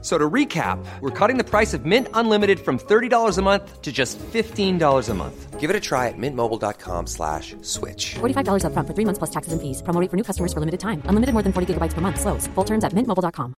So to recap, we're cutting the price of Mint Unlimited from $30 a month to just $15 a month. Give it a try at mintmobile.com slash switch. $45 upfront for three months plus taxes and fees. Promo rate for new customers for limited time. Unlimited more than 40 gigabytes per month. Slows. Full terms at mintmobile.com.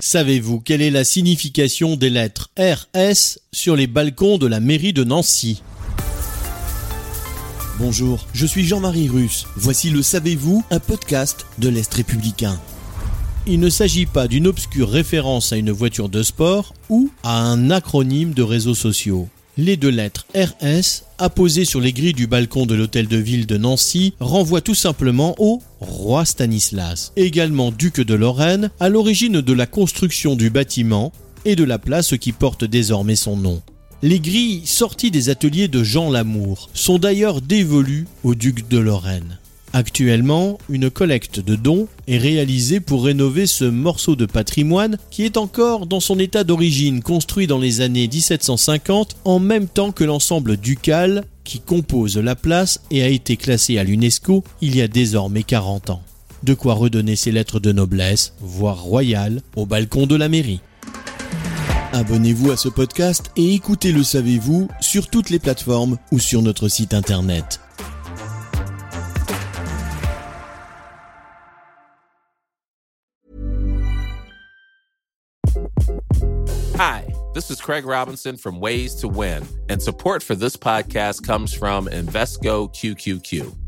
Savez-vous quelle est la signification des lettres RS sur les balcons de la mairie de Nancy? Bonjour, je suis Jean-Marie Russe. Voici le Savez-vous, un podcast de l'Est républicain. Il ne s'agit pas d'une obscure référence à une voiture de sport ou à un acronyme de réseaux sociaux. Les deux lettres RS, apposées sur les grilles du balcon de l'hôtel de ville de Nancy, renvoient tout simplement au roi Stanislas, également duc de Lorraine, à l'origine de la construction du bâtiment et de la place qui porte désormais son nom. Les grilles sorties des ateliers de Jean Lamour sont d'ailleurs dévolues au duc de Lorraine. Actuellement, une collecte de dons est réalisée pour rénover ce morceau de patrimoine qui est encore dans son état d'origine construit dans les années 1750 en même temps que l'ensemble ducal qui compose la place et a été classé à l'UNESCO il y a désormais 40 ans. De quoi redonner ses lettres de noblesse, voire royales, au balcon de la mairie. Abonnez-vous à ce podcast et écoutez Le Savez-vous sur toutes les plateformes ou sur notre site internet. Hi, this is Craig Robinson from Ways to Win, and support for this podcast comes from Invesco QQQ.